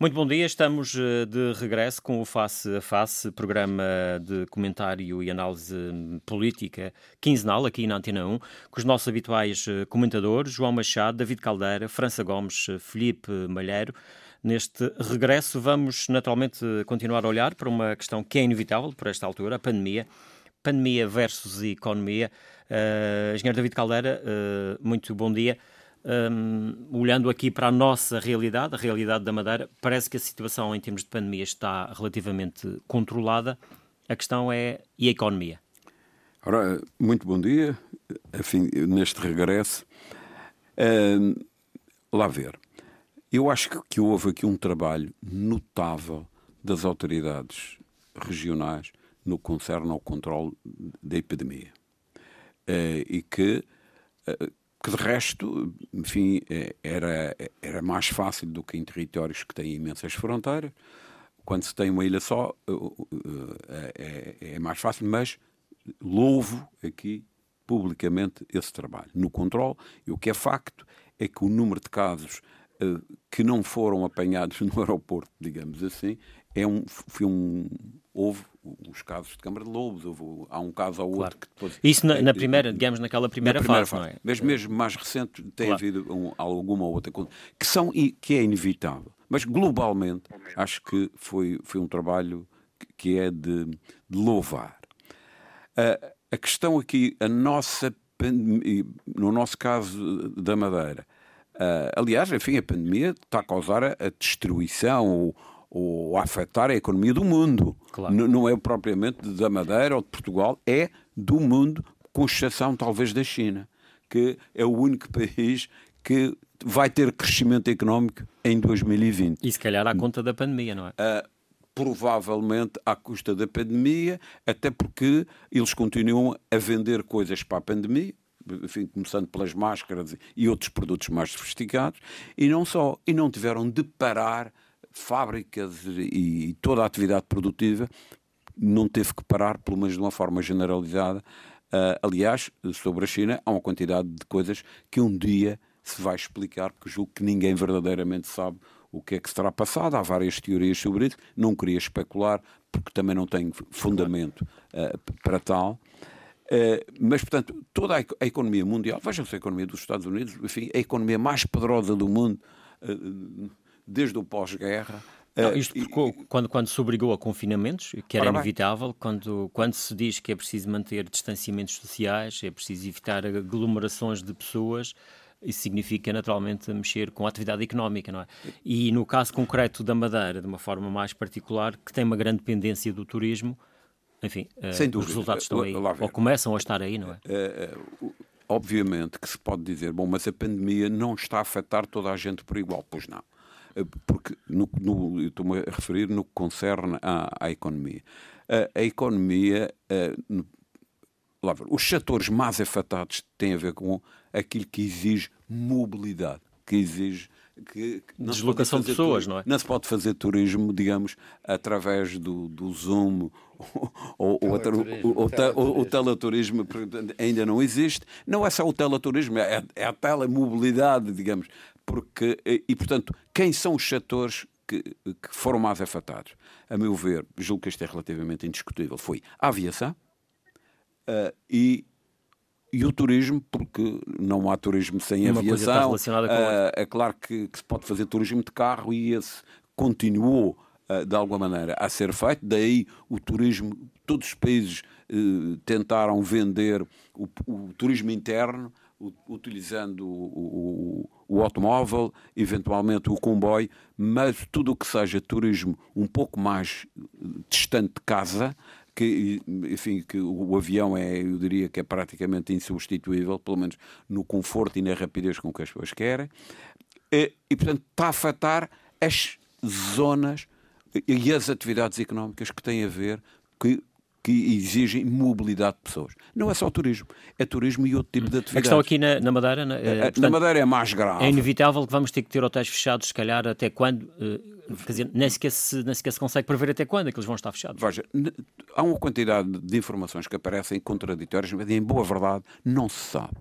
Muito bom dia, estamos eh, de regresso com o Face a Face, programa de comentário e análise política quinzenal aqui na Antena 1, com os nossos habituais eh, comentadores, João Machado, David Caldeira, França Gomes, eh, Felipe Malheiro. Neste regresso, vamos naturalmente continuar a olhar para uma questão que é inevitável por esta altura, a pandemia. Pandemia versus economia. Uh, Engenheiro David Caldeira, uh, muito bom dia. Um, olhando aqui para a nossa realidade, a realidade da Madeira, parece que a situação em termos de pandemia está relativamente controlada. A questão é e a economia? Ora, muito bom dia, enfim, neste regresso. Um, lá ver. Eu acho que, houve aqui um trabalho notável das autoridades regionais no concerne ao controle da epidemia. Uh, e que uh, que de resto, enfim, é, era, era mais fácil do que em territórios que têm imensas fronteiras. Quando se tem uma ilha só, é, é, é mais fácil, mas louvo aqui publicamente esse trabalho no controle. E o que é facto é que o número de casos uh, que não foram apanhados no aeroporto, digamos assim, é um, foi um, houve os casos de Câmara de Lobos, houve, há um caso ou outro claro. que depois... Isso na, na, primeira, digamos, naquela primeira, na primeira fase, fase, não é? Mas mesmo mais recente tem claro. havido um, alguma outra coisa que, são, que é inevitável. Mas globalmente acho que foi, foi um trabalho que é de, de louvar. Uh, a questão aqui, a nossa no nosso caso da Madeira, uh, aliás, enfim, a pandemia está a causar a, a destruição, ou a afetar a economia do mundo. Claro. Não é propriamente da Madeira ou de Portugal, é do mundo, com exceção talvez da China, que é o único país que vai ter crescimento económico em 2020. E se calhar à conta da pandemia, não é? Uh, provavelmente à custa da pandemia, até porque eles continuam a vender coisas para a pandemia, enfim, começando pelas máscaras e outros produtos mais sofisticados, e não só, e não tiveram de parar fábricas e toda a atividade produtiva não teve que parar, pelo menos de uma forma generalizada. Uh, aliás, sobre a China, há uma quantidade de coisas que um dia se vai explicar, porque julgo que ninguém verdadeiramente sabe o que é que se terá passado. Há várias teorias sobre isso. Não queria especular, porque também não tenho fundamento uh, para tal. Uh, mas, portanto, toda a, a economia mundial, vejam-se a economia dos Estados Unidos, enfim, a economia mais poderosa do mundo, uh, desde o pós-guerra. Não, isto porque, quando, quando se obrigou a confinamentos, que era inevitável, quando, quando se diz que é preciso manter distanciamentos sociais, é preciso evitar aglomerações de pessoas, isso significa naturalmente mexer com a atividade económica, não é? E no caso concreto da Madeira, de uma forma mais particular, que tem uma grande dependência do turismo, enfim, eh, Sem os resultados estão aí, ou começam a estar aí, não é? é obviamente que se pode dizer, bom, mas a pandemia não está a afetar toda a gente por igual, pois não. Eh, porque no, no, estou-me a referir no que concerne à, à economia. A, a economia, a, eh, no, lá, os setores mais afetados têm a ver com aquilo que exige mobilidade, que exige que, deslocação de pessoas, turismo, não é? Não se pode fazer turismo, digamos, através do, do Zoom ou, ou, o, o, telaturismo ainda não existe. Não é só o telaturismo, é, é a telemobilidade, digamos porque, eh, e portanto, quem são os setores que, que, foram mais afetados? A meu ver, julgo que isto é relativamente indiscutível, foi a aviação uh, e, e o turismo, porque não há turismo sem Uma aviação. Uh, é claro que, que, se pode fazer turismo de carro e esse continuou de alguma maneira a ser feito, daí o turismo, todos os países tentaram vender o, o turismo interno utilizando o, o, o, automóvel, eventualmente o comboio, mas tudo o que seja turismo um pouco mais distante de casa, que, enfim, que o avião é, eu diria que é praticamente insubstituível, pelo menos no conforto e na rapidez com que as pessoas querem, e, e portanto está a afetar as zonas e as atividades económicas que têm a ver que que exigem mobilidade de pessoas. Não é só turismo, é turismo e outro tipo de atividade. A questão aqui na, na Madeira... Na, eh, portanto, na Madeira é mais grave. É inevitável que vamos ter que ter hotéis fechados, se calhar, até quando... Eh, quer dizer, nem sequer, se, nem sequer se consegue prever até quando é que eles vão estar fechados. Veja, há uma quantidade de informações que aparecem contraditórias, mas em boa verdade não se sabe.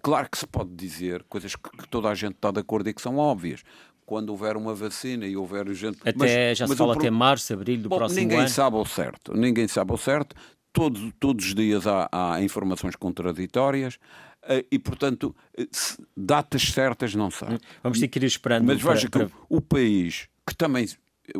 Claro que se pode dizer coisas que toda a gente está de acordo e que são óbvias quando houver uma vacina e houver gente. Até mas, já se fala até março, abril do Bom, próximo ninguém ano. Ninguém sabe ao certo. Ninguém sabe ao certo. Todos, todos os dias há, há informações contraditórias eh, e, portanto, eh, datas certas não sabe. Vamos ter que ir esperando. Mas veja para... que o, o país que também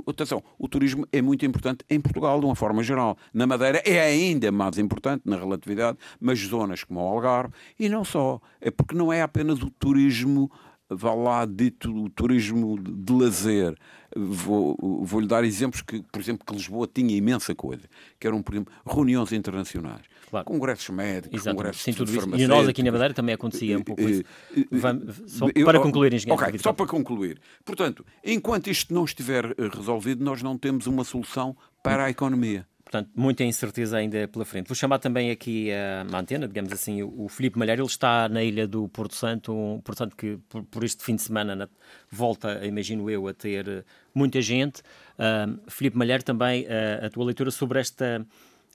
Atenção, o turismo é muito importante em Portugal, de uma forma geral. Na Madeira é ainda mais importante na relatividade, mas zonas como o Algarve, e não só. É porque não é apenas o turismo vá lá, dito turismo de lazer. Vou, vou-lhe dar exemplos que, por exemplo, que Lisboa tinha imensa coisa, que eram, por exemplo, reuniões internacionais, claro. congressos médicos, Exatamente. congressos Sim, tudo isso. E nós aqui na Madeira também acontecia um pouco isso. Vamos, só para concluir, engenheiro. Ok, só para concluir. Portanto, enquanto isto não estiver eh, resolvido, nós não temos uma solução para a economia. Portanto, muita incerteza ainda pela frente. Vou chamar também aqui a, antena, digamos assim, o, Filipe Malheiro. Ele está na ilha do Porto Santo, um Porto Santo que por, por este fim de semana na, volta, imagino eu, a ter eh, muita gente. Uh, Filipe Malheiro, também uh, a tua leitura sobre esta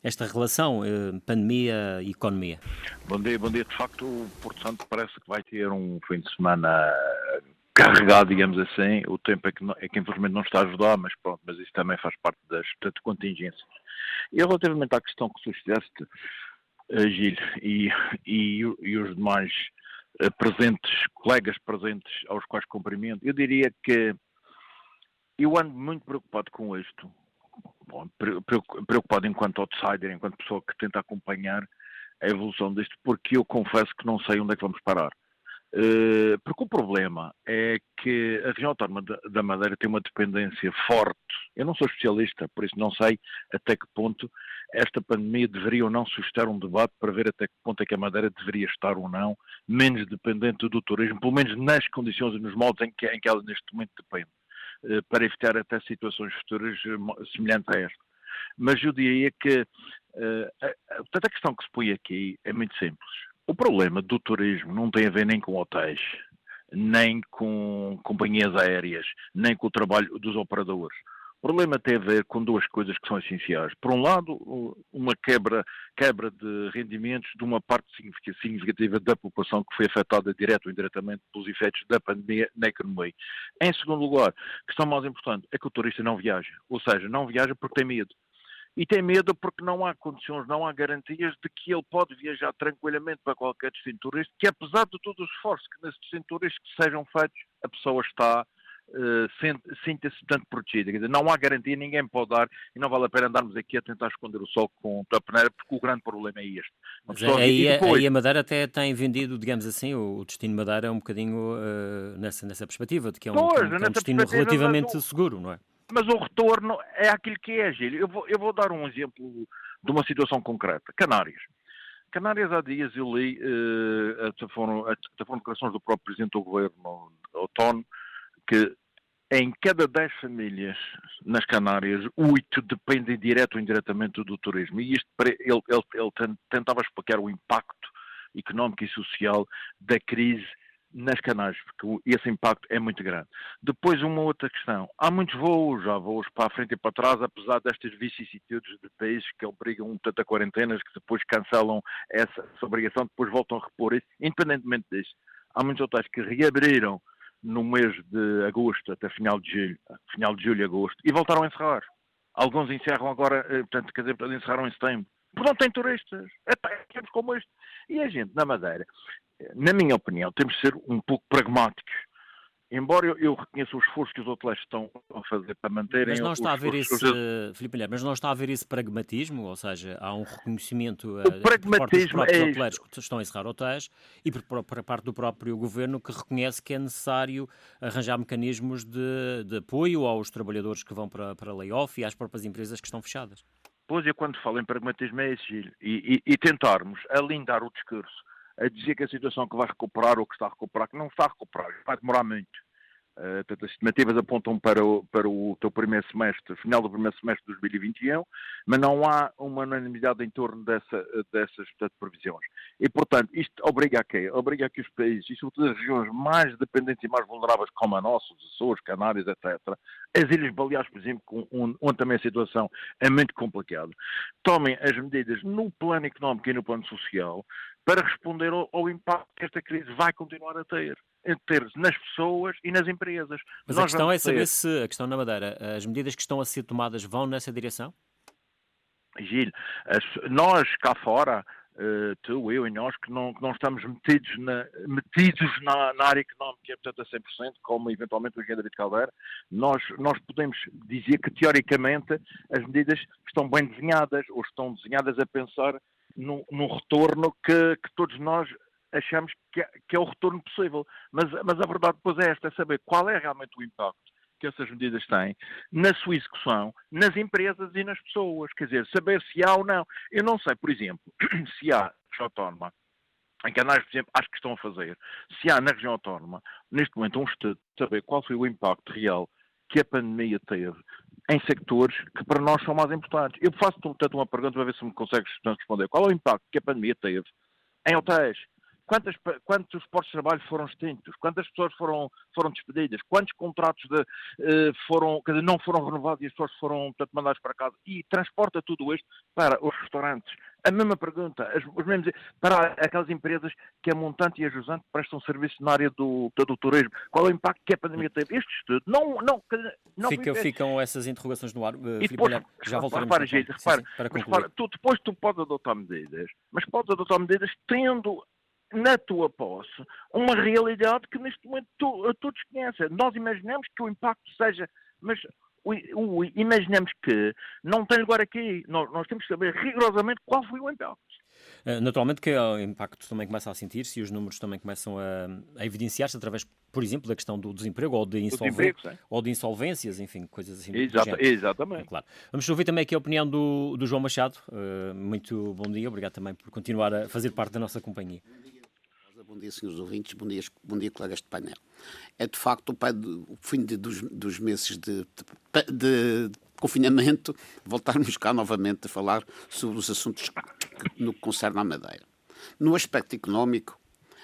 esta relação uh, pandemia e economia? Bom dia, bom dia. De facto, o Porto Santo parece que vai ter um fim de semana carregado, digamos assim. O tempo é que, não, é que infelizmente não está a ajudar, mas pronto, mas isso também faz parte das portanto, contingências. E relativamente à questão que suscitaste, uh, Gil, e, e, e, os demais uh, presentes, colegas presentes aos quais cumprimento, eu diria que eu ando muito preocupado com isto. Bom, preocupado enquanto outsider, enquanto pessoa que tenta acompanhar a evolução disto, porque eu confesso que não sei onde é que vamos parar. Eh, porque o problema é que a região autónoma da Madeira tem uma dependência forte. Eu não sou especialista, por isso não sei até que ponto esta pandemia deveria ou não suscitar um debate para ver até que ponto é que a Madeira deveria estar ou não menos dependente do turismo, pelo menos nas condições e nos moldes em que, em que ela neste momento depende, eh, para evitar até situações futuras eh, semelhantes a esta. Mas eu diria que, portanto, a questão que se põe aqui é muito simples o problema do turismo não tem a ver nem com hotéis, nem com companhias aéreas, nem com o trabalho dos operadores. O problema tem a ver com duas coisas que são essenciais. Por um lado, uma quebra, quebra de rendimentos de uma parte significativa da população que foi afetada direto ou indiretamente pelos efeitos da pandemia na economia. Em segundo lugar, questão mais importante é que o turista não viaja. Ou seja, não viaja porque tem medo e tem medo porque não há condições, não há garantias de que ele pode viajar tranquilamente para qualquer destino turístico, que apesar de todo o esforço que nesses destinos turísticos sejam feitos, a pessoa está uh, sinta-se tanto protegida. Dizer, não há garantia, ninguém pode dar, e não vale a pena andarmos aqui a tentar esconder o sol com a peneira, porque o grande problema é este. Mas aí, depois... aí, a Madeira até tem vendido, digamos assim, o, destino Madeira é um bocadinho uh, nessa, nessa perspectiva, de que é um, pois, é um, que é um destino relativamente seguro, não é? Mas o retorno é aquilo que é, Gil. Eu vou, eu vou dar um exemplo de uma situação concreta. Canárias. Canárias, há dias eu li, uh, até, foram, até foram declarações do próprio Presidente do Governo, Outono, que em cada 10 famílias nas Canárias, 8 dependem direto ou indiretamente do turismo. E isto, ele, ele, ele tentava explicar o impacto económico e social da crise nas Canárias, porque esse impacto é muito grande. Depois, uma outra questão. Há muitos voos, há voos para a frente e para trás, apesar destas vicissitudes de países que obrigam tanto a quarentenas, que depois cancelam essa, essa obrigação, depois voltam a repor isso. Independentemente disso, há muitos hotéis que reabriram no mês de agosto até final de julho, final de julho e agosto, e voltaram a encerrar. Alguns encerram agora, eh, portanto, quer dizer, encerraram em setembro. Porque não tem turistas. É, é como este. E a gente, na Madeira, na minha opinião, temos de ser um pouco pragmáticos. Embora eu, eu reconheça o esforço que os hotéis estão a fazer para manterem... Mas não está a haver esse, Filipe mas não está a haver esse pragmatismo, ou seja, há um reconhecimento o uh, pragmatismo por parte dos é hoteleiros que estão a encerrar hotéis e por, por parte do próprio governo que reconhece que é necessário arranjar mecanismos de, de apoio aos trabalhadores que vão para, para layoff e às próprias empresas que estão fechadas. Pois, eu quando falo em pragmatismo é Gil, e, e, e tentarmos alindar o discurso a dizer que a situação que vai recuperar ou que está a recuperar, que não está a recuperar, vai demorar muito. Uh, as estimativas apontam para o, para o teu primeiro semestre, final do primeiro semestre de 2021, mas não há uma unanimidade em torno dessa, dessas portanto, previsões. E, portanto, isto obriga a quê? Obriga a que os países, e sobretudo as regiões mais dependentes e mais vulneráveis, como a nossa, os Açores, Canárias, etc., as Ilhas Baleares, por exemplo, onde também a situação é muito complicada, tomem as medidas no plano económico e no plano social para responder ao, ao impacto que esta crise vai continuar a ter ter nas pessoas e nas empresas. Mas Nós a questão é saber ter... se, a questão na Madeira, as medidas que estão a ser tomadas vão nessa direção? Gil, nós cá fora, uh, tu, eu e nós, que não, que não estamos metidos, na, metidos na, na, área económica, portanto, a 100%, como eventualmente o engenheiro David Caldeira, nós, nós podemos dizer que, teoricamente, as medidas estão bem desenhadas, ou estão desenhadas a pensar num, num retorno que, que todos nós achamos que é, que é, o retorno possível. Mas, mas a verdade depois é esta, é saber qual é realmente o impacto que essas medidas têm na sua execução, nas empresas e nas pessoas. Quer dizer, saber se há ou não. Eu não sei, por exemplo, se há autónoma, em canais, por exemplo, acho que estão a fazer, se há na região autónoma, neste momento, um estudo de saber qual foi o impacto real que a pandemia teve em sectores que para nós são mais importantes. Eu faço, portanto, uma pergunta para ver se me consegues responder. Qual é o impacto que a pandemia teve em hotéis, Quantas, quantos postos de trabalho foram extintos? Quantas pessoas foram, foram despedidas? Quantos contratos de, uh, foram, dizer, não foram renovados e as pessoas foram portanto, mandadas para casa? E transporta tudo isto para os restaurantes. A mesma pergunta, as, os mesmos, para aquelas empresas que a montante e a jusante prestam serviço na área do, do, do, turismo. Qual é o impacto que a pandemia teve? Este estudo não. não, não Fica, ficam essas interrogações no ar. Uh, e depois, já voltaremos repara, gente, repara, sim, sim, para concluir. Repara, tu, depois tu podes adotar medidas, mas podes adotar medidas tendo na tua posse uma realidade que neste momento tu, todos conhecem. Nós imaginamos que o impacto seja, mas o, o, imaginamos que não tem lugar aqui. Nós, nós, temos que saber rigorosamente qual foi o impacto. Eh, naturalmente que o impacto também começa a sentir-se e os números também começam a, a evidenciar-se através, por exemplo, da questão do desemprego ou de, insolvên ou de insolvências, enfim, coisas assim. Exata, exatamente. É, claro. Vamos ouvir também aqui a opinião do, do João Machado. Uh, muito bom dia, obrigado também por continuar a fazer parte da nossa companhia bom dia, senhores ouvintes, bom dia, bom dia colegas de painel. É de facto o, o fim de, dos, dos, meses de, de, de, confinamento voltarmos cá novamente a falar sobre os assuntos que, no que concerne à Madeira. No aspecto económico,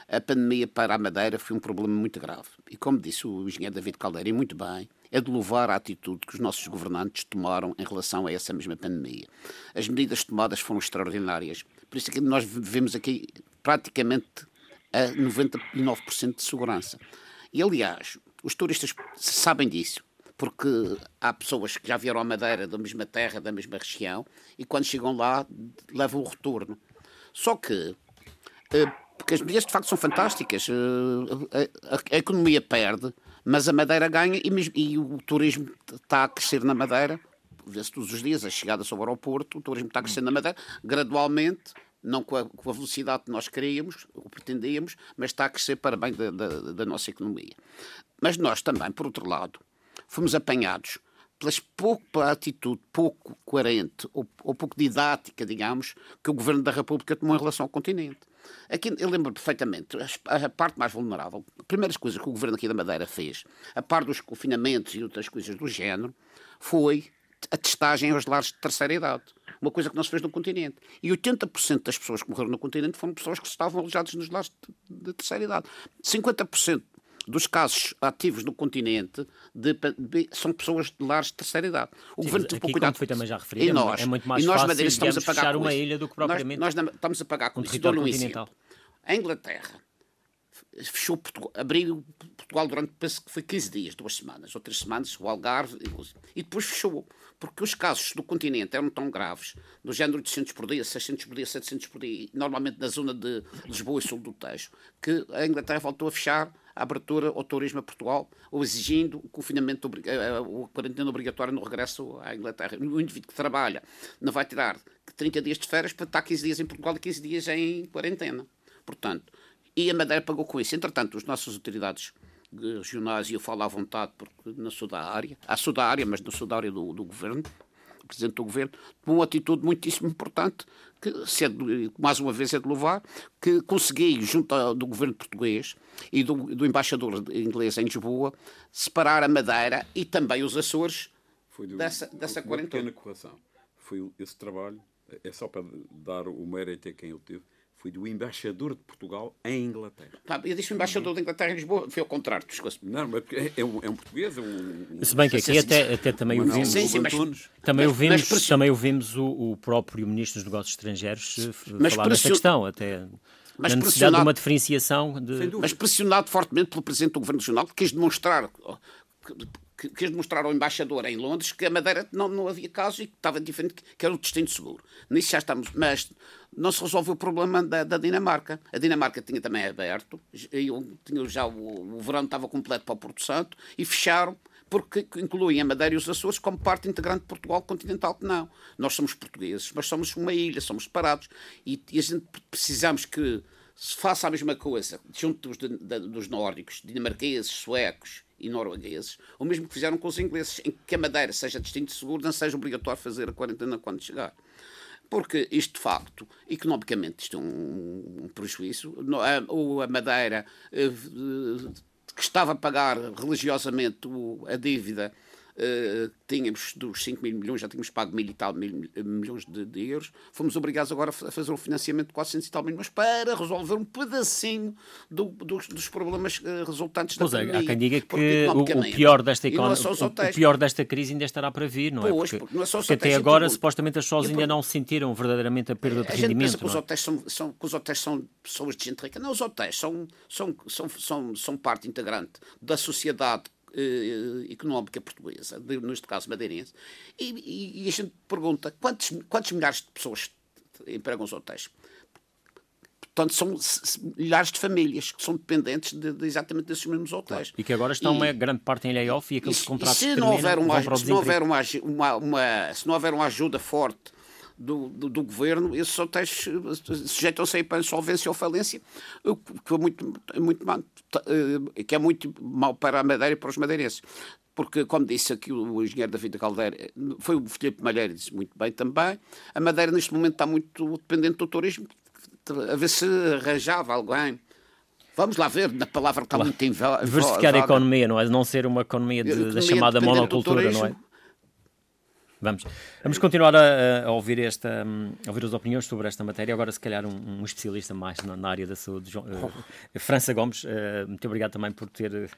a pandemia para a Madeira foi um problema muito grave. E como disse o engenheiro David Caldeira, e muito bem, é de louvar a atitude que os nossos governantes tomaram em relação a essa mesma pandemia. As medidas tomadas foram extraordinárias. Por isso é que nós vivemos aqui praticamente a 99% de segurança. E, aliás, os turistas sabem disso, porque há pessoas que já vieram à Madeira da mesma terra, da mesma região, e quando chegam lá levam o retorno. Só que, eh, porque as medidas de facto são fantásticas, eh, a, economia perde, mas a Madeira ganha e, e o turismo está a crescer na Madeira, vê-se todos os dias, a chegada sobre o aeroporto, o turismo está a crescer na Madeira, gradualmente, não com a, com a, velocidade que nós queríamos, ou pretendíamos, mas está a crescer para bem da, da, da, nossa economia. Mas nós também, por outro lado, fomos apanhados pelas pouco, pela atitude pouco coerente ou, ou, pouco didática, digamos, que o Governo da República tomou em relação ao continente. Aqui, eu lembro perfeitamente, a, a parte mais vulnerável, as primeiras coisas que o Governo aqui da Madeira fez, a par dos confinamentos e outras coisas do género, foi a testagem aos lares de terceira idade uma coisa que não se fez no continente. E 80% das pessoas que morreram no continente foram pessoas que estavam alojadas nos lares de, de terceira idade. 50% dos casos ativos no continente de, de, são pessoas de lares de terceira idade. O Sim, governo tem cuidado. Foi também já referido, e nós, é muito mais e nós, fácil Madeira, estamos a pagar uma ilha do que propriamente nós, nós estamos a pagar com isso. Dou um exemplo. A Inglaterra fechou Portugal, abriu Portugal durante, penso que foi 15 dias, duas semanas, ou três semanas, o Algarve, e depois fechou, porque os casos do continente eram tão graves, do género de 800 por dia, 600 por dia, 700 por dia, normalmente na zona de Lisboa e sul do Tejo, que a Inglaterra voltou a fechar a abertura ao turismo a Portugal, ou exigindo o confinamento, o quarentena obrigatório no regresso à Inglaterra. O indivíduo que trabalha não vai tirar 30 dias de férias para estar 15 dias em Portugal e 15 dias em quarentena. Portanto, e a Madeira pagou com isso. Entretanto, as nossas autoridades regionais, e eu falo à vontade porque não sou da área, ah, sou da área, mas não sou da área do, do governo, Presidente do Governo, tomou uma atitude muitíssimo importante, que se é de, mais uma vez é de louvar, que consegui, junto ao, do Governo português e do, do embaixador inglês em Lisboa, separar a Madeira e também os Açores do, dessa, dessa quarentena. pequena correção. Foi esse trabalho, é só para dar o mérito a quem eu teve, foi do embaixador de Portugal em Inglaterra. Tá, eu disse o embaixador de Inglaterra em Lisboa, foi ao contrário. Não, mas é, é, um, é um português, é um... Se bem que aqui até, até também o vimos... Sim, sim, mas, também ouvimos, mas, também ouvimos o, o, próprio Ministro dos Negócios Estrangeiros eh, mas, falar desta questão, até... Mas a necessidade de uma diferenciação de... Mas pressionado fortemente pelo Presidente do Governo Regional, que quis demonstrar quis demonstrar ao embaixador em Londres que a Madeira não, não havia caso e que estava diferente, que era o destino seguro. Nisso já estamos, mas não se resolveu o problema da, da Dinamarca. A Dinamarca tinha também aberto, e tinha já o, o verão estava completo para o Porto Santo e fecharam porque incluem a Madeira e os Açores como parte integrante de Portugal continental, que não. Nós somos portugueses, mas somos uma ilha, somos separados e, e a gente precisamos que se faça a mesma coisa junto dos, dos nórdicos, dinamarqueses, suecos e noruegueses, o mesmo que fizeram com os ingleses, em que a Madeira seja distinto seguro, não seja obrigatório fazer a quarentena quando chegar. Porque isto, de facto, economicamente, isto é um, um prejuízo. A, a Madeira, eh, que estava a pagar religiosamente a dívida Uh, tínhamos dos 5 mil milhões, já tínhamos pago mil e tal mil, milhões de, de, euros, fomos obrigados agora a fazer um financiamento de 400 e tal milhões para resolver um pedacinho do, dos, dos, problemas uh, resultantes pois da é, Há quem diga que o, o, pior desta economia, o, o, pior desta crise ainda estará para vir, não pois, é? Porque, porque, não é só porque até agora, supostamente, as pessoas ainda não sentiram verdadeiramente a perda de a rendimento. Gente pensa que os, é? hotéis são, são, que os hotéis são pessoas de gente rica. Não, os hotéis são, são, são, são, são parte integrante da sociedade eh, económica portuguesa, neste caso madeirense, e, e, a gente pergunta quantos, quantos milhares de pessoas empregam os hotéis? Portanto, são milhares de famílias que são dependentes de, de exatamente desses mesmos hotéis. Claro. E que agora estão e, uma grande parte em layoff e aqueles e, contratos e se não houver uma, se não houver uma, uma, uma, se não houver uma ajuda forte do, do, do, governo, esses hotéis sujeitam-se a insolvência ou falência, que é muito, muito, eh, que é muito mau para a Madeira e para os madeirenses. Porque, como disse aqui o engenheiro David Caldeira, foi o Filipe Malheiro, disse muito bem também, a Madeira neste momento está muito dependente do turismo, a ver se arranjava alguém. Vamos lá ver, na palavra que está claro. muito em Diversificar a economia, não é? Não ser uma economia, de, economia da chamada monocultura, não é? Vamos, vamos continuar a, a ouvir, esta, a ouvir as opiniões sobre esta matéria. Agora, se calhar, um, um especialista mais na, na, área da saúde, João, uh, França Gomes. Uh, muito obrigado também por ter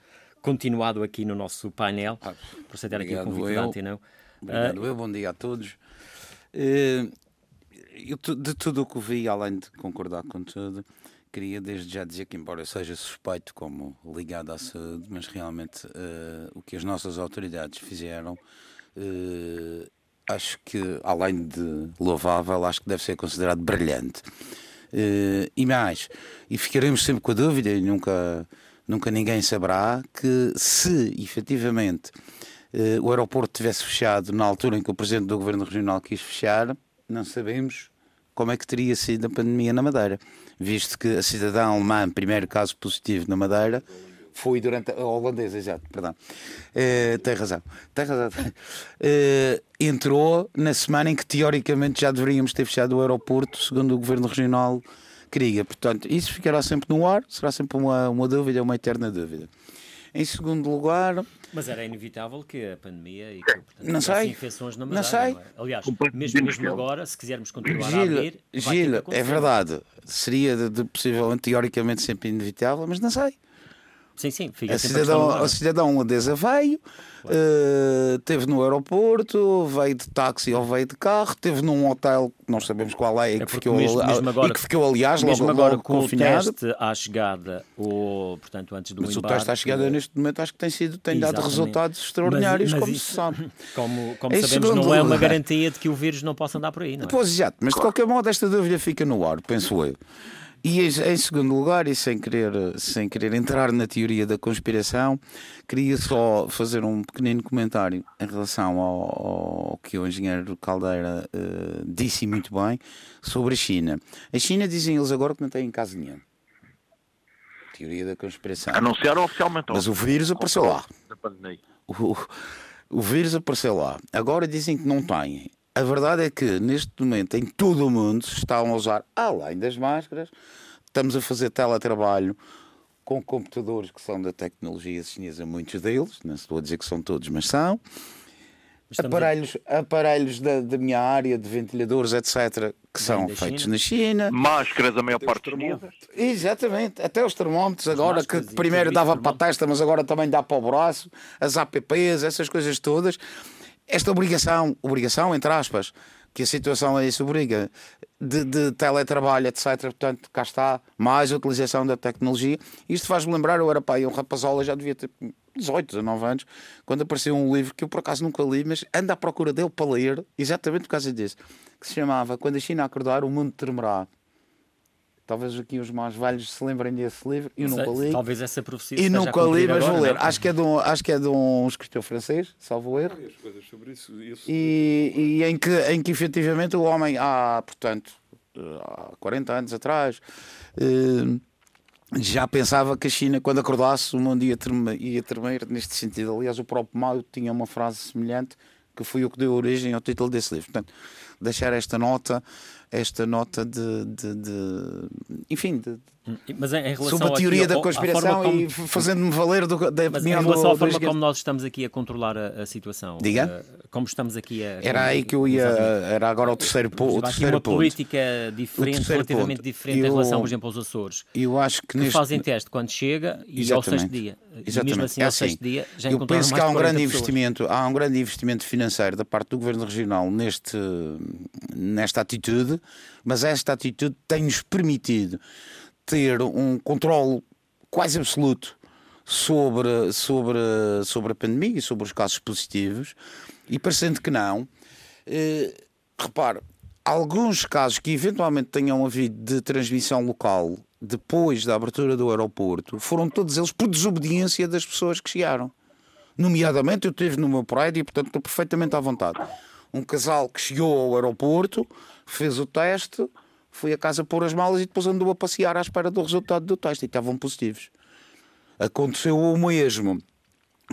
continuado aqui no nosso painel, ah, por aceitar aqui o convite eu. da. Obrigado, uh, eu. Bom dia a todos. Eu, de tudo o que vi, além de concordar com tudo, queria desde já dizer que, embora eu seja suspeito como ligado à saúde, mas realmente uh, o que as nossas autoridades fizeram acho que, além de louvável, acho que deve ser considerado brilhante. Uh, e mais, e ficaremos sempre com a dúvida, e nunca, nunca ninguém saberá, que se efetivamente uh, o aeroporto tivesse fechado na altura em que o Presidente do Governo Regional quis fechar, não sabemos como é que teria sido a pandemia na Madeira, visto que a cidadã alemã, primeiro caso positivo na Madeira, foi durante a holandesa, exato, perdão. Uh, tem razão, tem razão. Uh, entrou na semana em que teoricamente já deveríamos ter fechado o aeroporto, segundo o governo regional queria. Portanto, isso ficará sempre no ar, será sempre uma, uma dúvida, uma eterna dúvida. Em segundo lugar. Mas era inevitável que a pandemia e que portanto, não sei. infecções na Madeira, não sei. Não é? Aliás, mesmo, mesmo agora, se quisermos continuar Gila, a abrir. Gila, é verdade. Seria de, de, possivelmente, teoricamente, sempre inevitável, mas não sei. Sim, sim, fica a cidadão, a, a cidadão holandesa veio, claro. uh, teve no aeroporto, veio de táxi ou veio de carro, teve num hotel que nós sabemos qual é, e, é que, ficou, mesmo, mesmo agora, e que ficou, aliás, mesmo logo, agora logo com confinado. o teste à chegada, ou, portanto, antes do Mas embarque, o teste à chegada, neste momento, acho que tem, sido, tem dado resultados extraordinários, mas, mas como isso, se sabe. Como, como sabemos, não é uma garantia de que o vírus não possa andar por aí, não é? Pois, exato, mas de qualquer modo, esta dúvida fica no ar, penso eu. E em segundo lugar, e sem querer, sem querer entrar na teoria da conspiração, queria só fazer um pequenino comentário em relação ao, ao que o engenheiro Caldeira uh, disse muito bem sobre a China. A China dizem eles agora que não têm caso nenhum. Teoria da conspiração. Anunciaram oficialmente. Mas o vírus apareceu lá. O, O vírus apareceu lá. Agora dizem que não têm. A verdade é que neste momento em todo o mundo se estão a usar, além das máscaras, estamos a fazer teletrabalho com computadores que são da tecnologia chinesa, muitos deles, não estou a dizer que são todos, mas são. Estamos aparelhos, a... aparelhos da, da, minha área de ventiladores, etc., que são feitos China. na China. Máscaras, a maior Até parte chinesa. Exatamente, até os termómetros agora, que primeiro dava para a testa, mas agora também dá para o braço, as APPs, essas coisas todas. Esta obrigação, obrigação entre aspas, que a situação é isso obriga, de, de, teletrabalho, etc. Portanto, cá está, mais a utilização da tecnologia. Isto faz-me lembrar, eu era pai, um rapazola, já devia ter 18, 19 anos, quando apareceu um livro que eu por acaso nunca li, mas ando à procura dele para ler, exatamente por causa disso, que se chamava Quando a China acordar, o mundo tremerá. Talvez aqui os mais velhos se lembrem desse livro. Eu nunca li. Talvez essa profecia E nunca li, mas vou ler. Não? Acho que, é de um, acho que é de um escritor francês, salvo erro. E, e em, que, em que efetivamente o homem, há, portanto, há 40 anos atrás, eh, já pensava que a China, quando acordasse, o mundo ia tremer, ia tremer neste sentido. Aliás, o próprio Mao tinha uma frase semelhante que foi o que deu origem ao título desse livro. Portanto, deixar esta nota esta nota de, de, de enfim, de, mas em relação sobre a teoria da conspiração como... e fazendo-me valer do, da Mas opinião em relação à forma como nós estamos aqui a controlar a, a situação. Diga. Uh, como estamos aqui a. Era aí que eu ia. Era agora o terceiro, po, o terceiro uma ponto. política diferente, relativamente ponto. diferente eu, em relação, por exemplo, aos Açores. Eu acho que, que neste... fazem teste quando chega e Exatamente. ao sexto dia. Exatamente. E mesmo assim, é ao assim, sexto dia já Eu penso que há um grande pessoas. investimento, há um grande investimento financeiro da parte do governo regional neste, nesta atitude, mas esta atitude tem-nos permitido ter um controle quase absoluto sobre, sobre, sobre a pandemia e sobre os casos positivos, e parecendo que não, eh, repare, alguns casos que eventualmente tenham havido de transmissão local depois da abertura do aeroporto foram todos eles por desobediência das pessoas que chegaram. Nomeadamente, eu tive no meu prédio e, portanto, estou perfeitamente à vontade. Um casal que chegou ao aeroporto, fez o teste, foi a casa pôr as malas e depois andou a passear à espera do resultado do teste e estavam positivos. Aconteceu o mesmo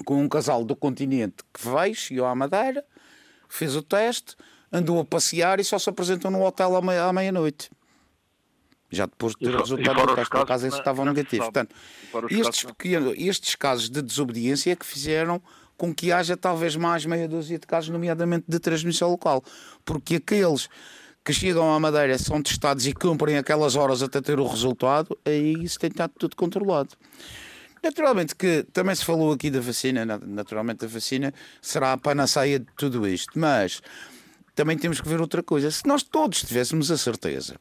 com um casal do continente que veio, chegou à Madeira, fez o teste, andou a passear e só se apresentou no hotel à meia-noite. Já depois do resultado do teste, por acaso, esses estavam negativos. Portanto, estes, pequenos, estes casos de desobediência é que fizeram com que haja talvez mais meia dúzia de casos, nomeadamente de transmissão local. Porque aqueles que chegam à Madeira são testados e cumprem aquelas horas até ter o resultado, aí isso tem estado tudo controlado. Naturalmente que também se falou aqui da vacina, naturalmente a vacina será a panaceia de tudo isto, mas também temos que ver outra coisa. Se nós todos tivéssemos a certeza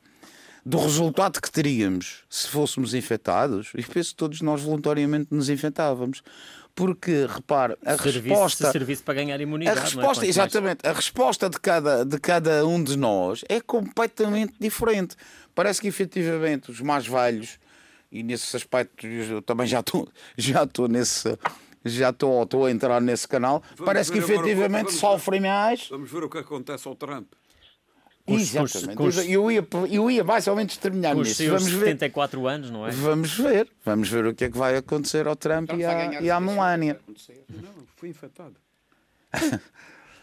do resultado que teríamos se fôssemos infectados, e penso que todos nós voluntariamente nos infectávamos. Porque, repare, a serviço, resposta. Serviço para ganhar imunidade. A é? resposta, é? exatamente. A resposta de cada, de cada um de nós é completamente diferente. Parece que, efetivamente, os mais velhos, e nesse aspecto eu também já estou já estou nesse. Já estou, estou a entrar nesse canal. Vamos Parece que efetivamente sofrem mais. Vamos ver o que acontece ao Trump. Exatamente. Os, eu, ia, eu ia mais ou menos terminar com nisso. Vamos 74 ver. anos, não é? Vamos ver. Vamos ver o que é que vai acontecer ao Trump e à, e à Melania. Não, fui infectado.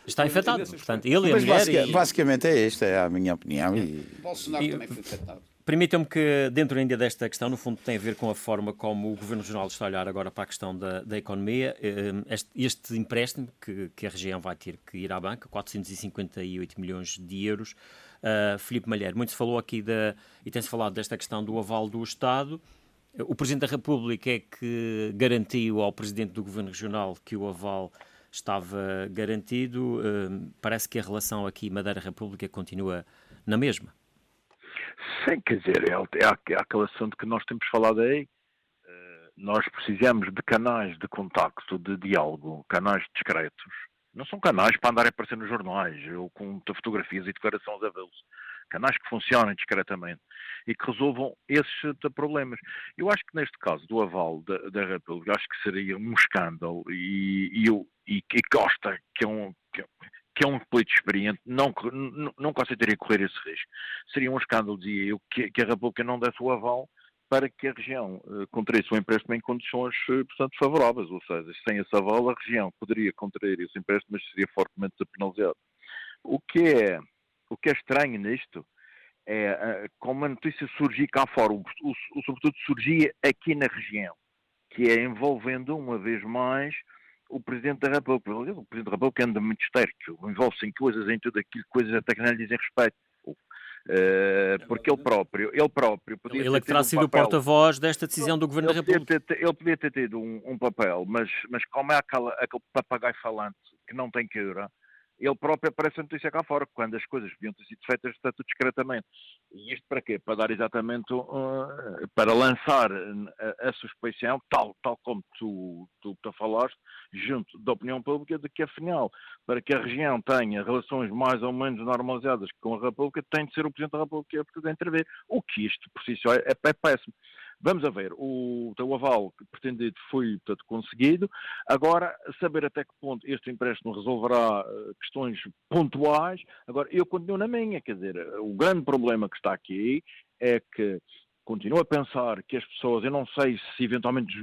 Está infectado, portanto, ele e a Mas mulher... Basic, e... Basicamente é isto, é a minha opinião. E... Bolsonaro e... também foi infectado. Permitam-me que, dentro ainda desta questão, no fundo tem a ver com a forma como o Governo Regional está a olhar agora para a questão da, da economia. Eh, este, este empréstimo que, que, a região vai ter que ir à banca, 458 milhões de euros. Uh, Filipe muito se falou aqui da, e tem-se falado desta questão do aval do Estado. O Presidente da República é que garantiu ao Presidente do Governo Regional que o aval estava garantido. Uh, parece que a relação aqui Madeira-República continua na mesma. Sim, quer dizer, é, é, é ação de que nós temos falado aí. Eh, nós precisamos de canais de contacto, de diálogo, canais discretos. Não são canais para andar a aparecer nos jornais ou com fotografias e declarações a vê-los. Canais que funcionem discretamente e que resolvam esses problemas. Eu acho que neste caso do aval da, da República, acho que seria um escândalo e, e, e, e Costa, que é um, que, é um político experiente, não, não, não consideraria correr esse risco. Seria um escândalo, dizia eu, que, que a República não desse o aval para que a região uh, contraísse o empréstimo em condições, uh, portanto, favoráveis, ou seja, sem esse aval a região poderia contrair esse empréstimo, mas seria fortemente penalizado. O que é, o que é estranho nisto é uh, como a notícia surgiu cá fora, o, o, o, sobretudo surgia aqui na região, que é envolvendo uma vez mais o Presidente da República. O Presidente da República anda muito estéril, envolve-se em coisas, em tudo aquilo, coisas até que não lhe dizem respeito. Uh, porque ele próprio, ele próprio podia ele é que terá sido um o porta-voz desta decisão do Governo ele da República. Ter, ele podia ter tido um, um, papel, mas, mas como é aquela, aquele papagaio falante que não tem cura, ele próprio aparece a notícia cá fora, quando as coisas deviam ter sido feitas tanto discretamente. E isto para quê? Para dar exatamente, uh, para lançar a, a, suspeição, tal, tal como tu, tu, tu falaste, junto da opinião pública, de que afinal, para que a região tenha relações mais ou menos normalizadas com a República, tem de ser o Presidente da República a intervir. O que isto, por si só, é, é péssimo. Vamos a ver, o, o aval pretendido foi portanto, conseguido. Agora, saber até que ponto este empréstimo resolverá uh, questões pontuais. Agora, eu continuo na minha, quer dizer, o grande problema que está aqui é que continuo a pensar que as pessoas, eu não sei se eventualmente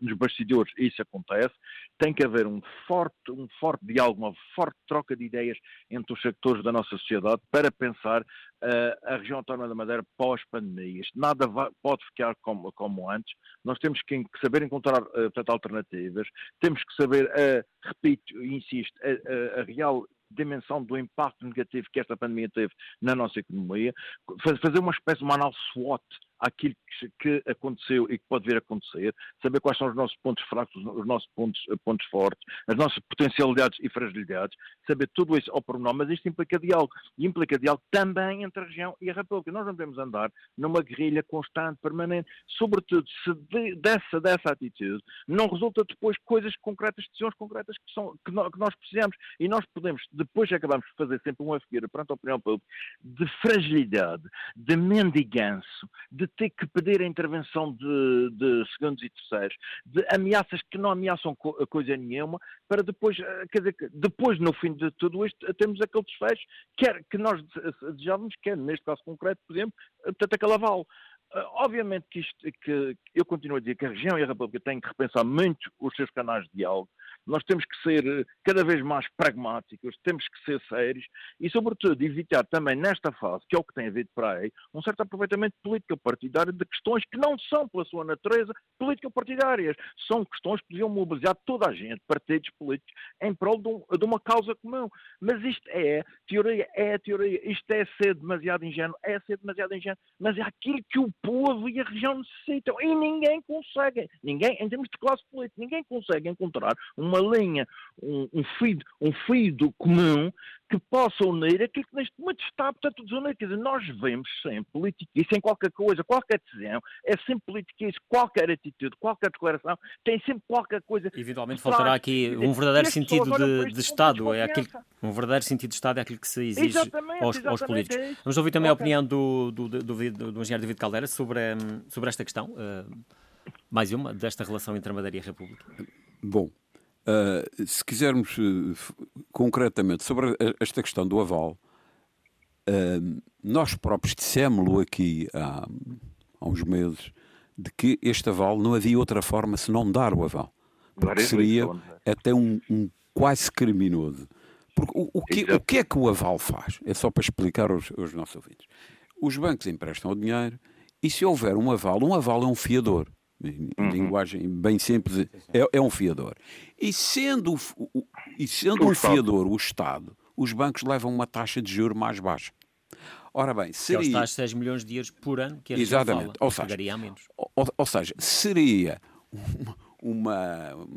nos bastidores isso acontece, tem que haver um forte, um forte diálogo, uma forte troca de ideias entre os sectores da nossa sociedade para pensar uh, a região autónoma da Madeira pós-pandemia. Nada vai, pode ficar como, como, antes. Nós temos que, que saber encontrar uh, portanto, alternativas, temos que saber, uh, repito, insisto, a, a, a real dimensão do impacto negativo que esta pandemia teve na nossa economia, fazer uma espécie de uma análise SWOT àquilo que, aconteceu e que pode vir a acontecer, saber quais são os nossos pontos fracos, os nossos pontos, eh, pontos fortes, as nossas potencialidades e fragilidades, saber tudo isso ao pormenor, mas isto implica diálogo, e implica diálogo também entre a região e a República. Nós não devemos andar numa guerrilha constante, permanente, sobretudo se de, dessa, dessa atitude não resulta depois coisas concretas, decisões concretas que, são, que, nós, que nós precisamos, e nós podemos, depois acabamos de fazer sempre uma figueira perante a opinião pública, de fragilidade, de mendiganço, de ter que pedir a intervenção de, de segundos e terceiros, de ameaças que não ameaçam co coisa nenhuma, para depois, eh, quer dizer, depois, no fim de tudo isto, temos aquele desfecho quer que nós desejávamos, quer neste caso concreto, por exemplo, portanto, aquele aval. Eh, obviamente que, isto, que eu continuo a dizer que a região e a República têm que repensar muito os seus canais de diálogo, nós temos que ser eh, cada vez mais pragmáticos, temos que ser sérios e, sobretudo, evitar também nesta fase, que é o que tem havido para aí, um certo aproveitamento político-partidário de questões que não são, pela sua natureza, político-partidárias. São questões que deviam mobilizar toda a gente, partidos políticos, em prol de, um, de uma causa comum. Mas isto é teoria, é teoria, isto é ser demasiado ingênuo, é ser demasiado ingênuo, mas é aquilo que o povo e a região necessitam e ninguém consegue, ninguém, em termos de classe política, ninguém consegue encontrar uma uma linha, um, um, fio, um fio comum que possa unir aquilo que neste momento está, portanto, desunido. Quer dizer, nós vemos sempre politiquice em qualquer coisa, qualquer decisão, é sempre politiquice, qualquer atitude, qualquer declaração, tem sempre qualquer coisa. Eventualmente faltará aqui um verdadeiro sentido de, de Estado, é aquilo, um verdadeiro sentido de Estado é aquilo que se exige exatamente, aos, exatamente, aos, políticos. É Vamos ouvir também a opinião do, do, do, do, do engenheiro David Caldeira sobre, sobre esta questão. Uh, mais uma desta relação entre a Madeira e a República. Bom, Uh, se quisermos uh, concretamente sobre esta questão do aval, uh, nós próprios dissemos-lo aqui há, há, uns meses de que este aval não havia outra forma senão dar o aval. Porque seria até um, um quase criminoso. Porque o, o, que, o, que, é que o aval faz? É só para explicar aos, aos nossos ouvintes. Os bancos emprestam o dinheiro e se houver um aval, um aval é um fiador em uhum. linguagem bem simples, é, é, um fiador. E sendo, o, e sendo um fiador o Estado, os bancos levam uma taxa de juros mais baixa. Ora bem, seria... Que é os tais 6 milhões de euros por ano que a Exatamente. Fala, ou, seja, menos. Ou, ou, seja, seria uma, uma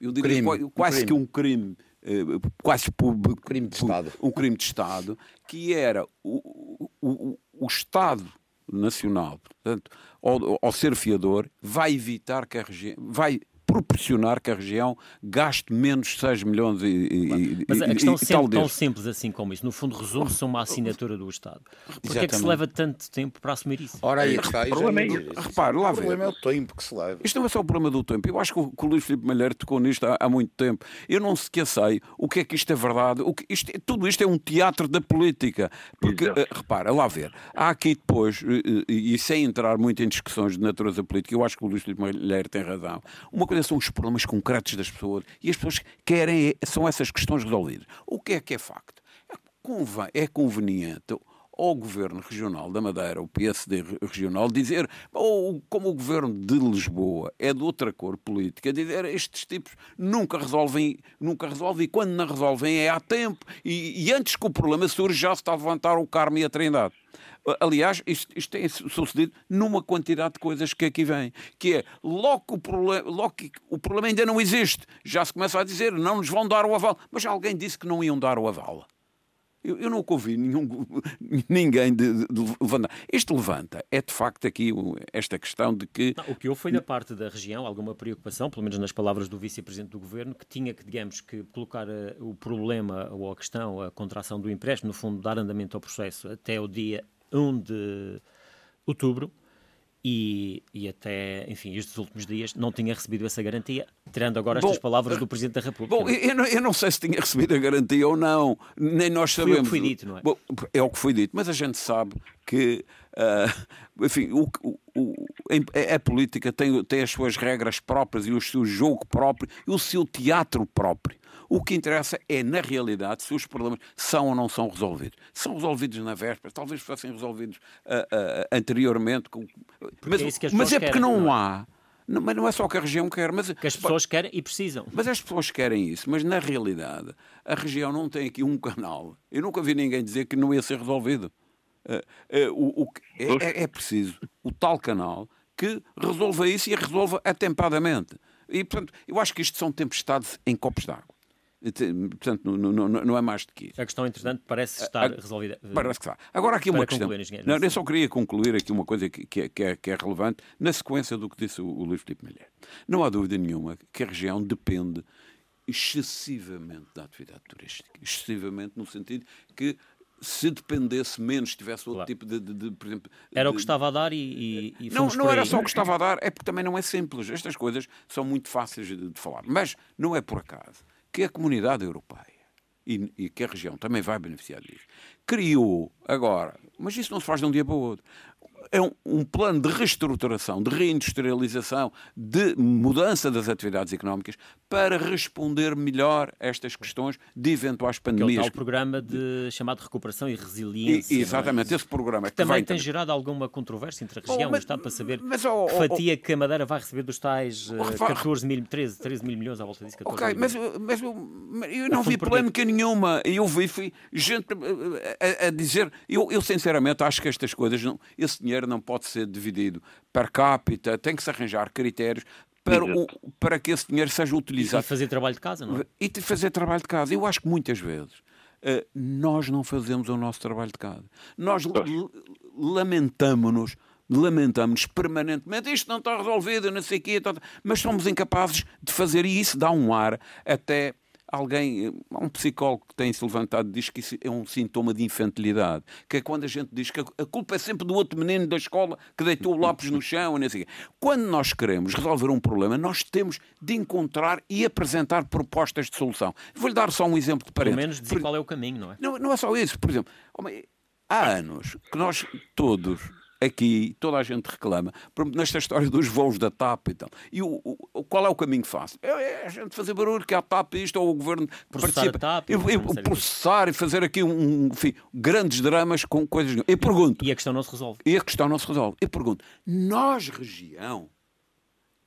eu diria crime, quase um que um crime uh, quase público, crime de Estado. um crime de Estado, que era o, o, o Estado Nacional, portanto, ao, ao ser fiador, vai evitar que a região, vai proporcionar que a região gaste menos 6 milhões e, e, Mas a questão e, sempre tão simples assim como isso. No fundo, resume-se a uma assinatura do Estado. Por que é que se leva tanto tempo para assumir isso? Ora, aí está. O problema é, repare, lá o problema é o tempo que se leva. Isto não é só o problema do tempo. Eu acho que o, que o Luís Filipe Malheiro tocou nisto há, há, muito tempo. Eu não sequer sei o que é que isto é verdade. O que, isto, é, tudo isto é um teatro da política. Porque, uh, repara, lá ver, há aqui depois, uh, e sem entrar muito em discussões de natureza política, eu acho que o Luís Filipe Malheiro tem razão. Uma coisa são os problemas concretos das pessoas e as pessoas querem, são essas questões resolvidas. O que é que é facto? É, é conveniente ao Governo Regional da Madeira, o PSD Regional, dizer, ou como o Governo de Lisboa é de outra cor política, dizer estes tipos nunca resolvem, nunca resolvem, e quando não resolvem é há tempo, e, e antes que o problema surja já se está a levantar o Carmo e a Trindade. Aliás, isto, isto tem sucedido numa quantidade de coisas que aqui vêm, que é logo, o problema, logo o problema ainda não existe, já se começa a dizer não nos vão dar o aval, mas alguém disse que não iam dar o aval. Eu, eu nunca ouvi nenhum, ninguém de, de, levantar. Isto levanta, é de facto aqui esta questão de que. Não, o que houve foi da parte da região alguma preocupação, pelo menos nas palavras do vice-presidente do governo, que tinha que, digamos, que colocar uh, o problema ou a questão, a contração do empréstimo, no fundo, dar andamento ao processo até o dia 1 de outubro e, e até, enfim, estes últimos dias não tinha recebido essa garantia, tirando agora bom, estas palavras do Presidente da República. Bom, eu não, eu não, sei se tinha recebido a garantia ou não, nem nós sabemos. Foi o que foi dito, não é? Bom, é o que foi dito, mas a gente sabe que, uh, enfim, o, o, o, a política tem, tem as suas regras próprias e o seu jogo próprio e o seu teatro próprio. O que interessa é, na realidade, se os problemas são ou não são resolvidos. São resolvidos na véspera, talvez fossem resolvidos uh, uh, anteriormente. Com... Mas, é, mas é porque não, não é? há. Não, mas não é só o que a região quer. Mas, que as pessoas querem e precisam. Mas as pessoas querem isso. Mas, na realidade, a região não tem aqui um canal. Eu nunca vi ninguém dizer que não ia ser resolvido. Uh, o, o é, é, é preciso o tal canal que resolva isso e a resolva atempadamente. E, portanto, eu acho que isto são tempestades em copos d'água. Portanto, não, não, não, é mais do que isso. A questão, entretanto, parece estar a, resolvida. Parece que está. Agora, aqui uma questão. Não, eu só queria concluir aqui uma coisa que, que, é, que, é, que é relevante na sequência do que disse o, o Luís Filipe Malher. Não há dúvida nenhuma que a região depende excessivamente da atividade turística. Excessivamente no sentido que se dependesse menos, tivesse outro claro. tipo de, de, de, por exemplo... Era o que estava a dar e, e Não, não era só o que estava a dar, é porque também não é simples. Estas coisas são muito fáceis de, de falar. Mas não é por acaso que a comunidade europeia e, e, que a região também vai beneficiar disso, criou agora, mas isso não se faz de um dia para o outro, é um, um, plano de reestruturação, de reindustrialização, de mudança das atividades económicas para responder melhor a estas questões de eventuais pandemias. É o tal programa de, chamado Recuperação e Resiliência. E, exatamente, é? esse programa. Que, que também tem gerado alguma controvérsia entre a região, oh, mas, está para saber mas, oh, que fatia oh, que a Madeira vai receber dos tais uh, eh, 14 mil, 13, 13 mil milhões à volta disso. Ok, mas, mas eu, eu não vi polémica nenhuma. Eu vi fui gente a, a, a dizer, eu, eu sinceramente acho que estas coisas, não, esse dinheiro dinheiro não pode ser dividido per capita, tem que se arranjar critérios para, o, para que esse dinheiro seja utilizado. E fazer trabalho de casa, não é? E fazer trabalho de casa. Eu acho que muitas vezes uh, nós não fazemos o nosso trabalho de casa. Nós lamentamos-nos lamentamos permanentemente, isto não está resolvido, não sei o quê, mas somos incapazes de fazer, e isso dá um ar até alguém, um psicólogo que tem se levantado diz que isso é um sintoma de infantilidade, que é quando a gente diz que a culpa é sempre do outro menino da escola que deitou o lápis no chão, não sei Quando nós queremos resolver um problema, nós temos de encontrar e apresentar propostas de solução. Vou-lhe dar só um exemplo de parede. Pelo menos dizer Por... qual é o caminho, não é? Não, não é só isso. Por exemplo, há anos que nós todos aqui toda a gente reclama, nesta história dos voos da TAP e tal. E o, o qual é o caminho fácil? É, é, a gente fazer barulho, que a TAP isto, ou o governo processar participa. TAP, eu, eu, processar e fazer aqui um, enfim, grandes dramas com coisas. Eu pergunto. E a questão não se resolve. E a questão não se resolve. Eu pergunto, nós, região,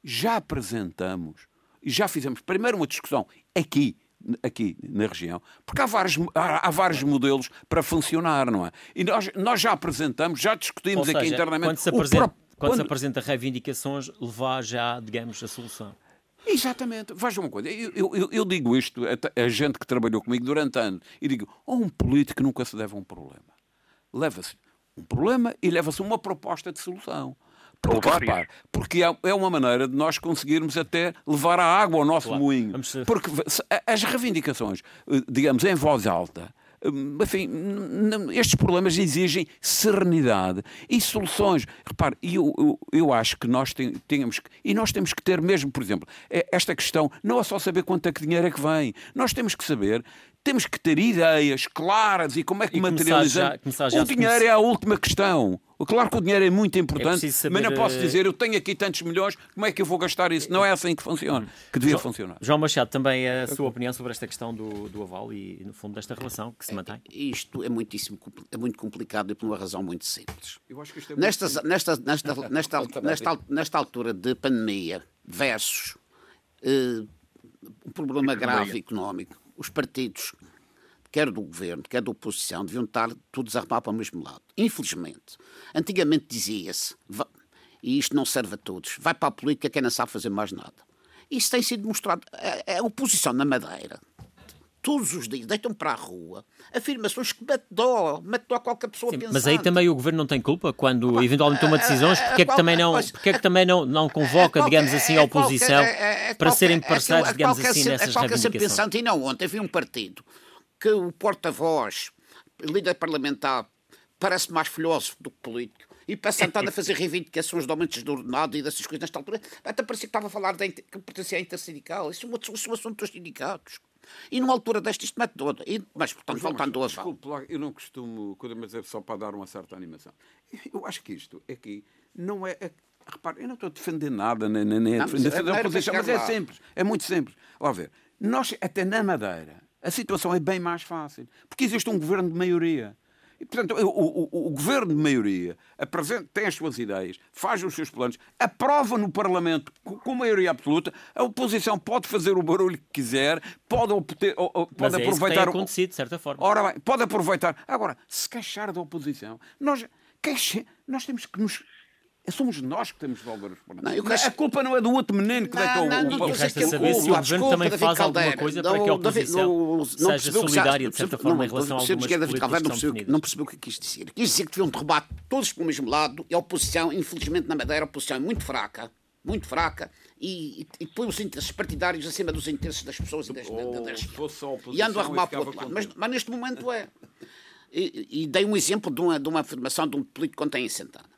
já apresentamos e já fizemos primeiro uma discussão aqui aqui na região, porque há vários, há, há, vários modelos para funcionar, não é? E nós, nós já apresentamos, já discutimos seja, aqui internamente. Quando se, apresenta, pro... quando, quando se apresenta reivindicações, levar já, digamos, a solução. Exatamente. Veja uma coisa, eu, eu, eu, digo isto a, a, gente que trabalhou comigo durante anos, e digo, a um político nunca se deve a um problema. Leva-se um problema e leva-se uma proposta de solução. Porque, repare, porque é, é uma maneira de nós conseguirmos até levar a água ao nosso claro. moinho. Porque as reivindicações, eh, digamos, em voz alta, Hum, enfim, estes problemas exigem serenidade e soluções. Repare, eu, eu, eu acho que nós temos que, e nós temos que ter mesmo, por exemplo, é, esta questão não é só saber quanto é que dinheiro é que vem, nós temos que saber temos que ter ideias claras e como é que materializamos. O dinheiro é a última questão. Claro que o dinheiro é muito importante, é saber... mas não posso eh, dizer eu tenho aqui tantos milhões, como é que eu vou gastar isso? Não é assim que funciona, que devia João, funcionar. João Machado, também a sua opinião sobre esta questão do, do aval e, no fundo, desta relação que se é, mantém? Isto é muitíssimo é muito complicado e por uma razão muito simples. É muito nesta, nesta, nesta, nesta, nesta, nesta altura de pandemia versus uh, um problema grave económico, os partidos quer do governo, quer da oposição, deviam estar todos a remar para o mesmo lado. Infelizmente, antigamente dizia-se, e isto não serve a todos, vai para a política quem não sabe fazer mais nada. Isso tem sido mostrado. A, a oposição na Madeira, todos os dias, deitam para a rua afirmações que mete dó, mete dó a qualquer pessoa Sim, Mas aí também o governo não tem culpa quando eventualmente toma decisões, porque é que também não, porque é que também não, não convoca, digamos assim, a oposição para serem parceiros, digamos assim, nessas reivindicações? pensante, e não ontem vi um partido que o porta-voz, líder parlamentar, parece mais filósofo do que político e para sentar a fazer reivindicações de aumentos do ordenado e dessas coisas nesta altura, até parecia que estava a falar de, que pertencia à intersindical. Isso é um, isso é um assunto dos sindicatos. E numa altura desta isto mete todo. E, mas, portanto, voltando a Desculpe, eu não costumo, mas é só para dar uma certa animação. Eu acho que isto aqui não é. é repare, eu não estou a defender nada, nem, nem, nem a defender, defender a oposição, mas é simples, é muito simples. Lá ver, nós, até na Madeira, a situação é bem mais fácil. Porque existe um governo de maioria. E, portanto, o, o, o, governo de maioria apresenta, tem as suas ideias, faz os seus planos, aprova no Parlamento com, maioria absoluta, a oposição pode fazer o barulho que quiser, pode, obter, pode Mas é aproveitar. Isso tem acontecido, de certa forma. Ora bem, pode aproveitar. Agora, se queixar da oposição, nós, queixe, nós temos que nos Somos nós que temos de devolver os problemas. Não, acho... A culpa não é do outro menino que deitou o... Não, não, resta saber se o governo também faz alguma coisa para que a oposição seja solidária, de certa forma, em relação a algumas políticas que Não percebeu o que quis dizer. Quis dizer que deviam derrubar todos para o mesmo lado e a oposição, infelizmente na Madeira, a oposição é muito fraca, muito fraca, e, e, põe os interesses partidários acima dos interesses das pessoas e das, oh, das, E ando a arrumar para o outro lado. Mas, mas, neste momento é. E, e, dei um exemplo de uma, de uma afirmação de um político que ontem sentado.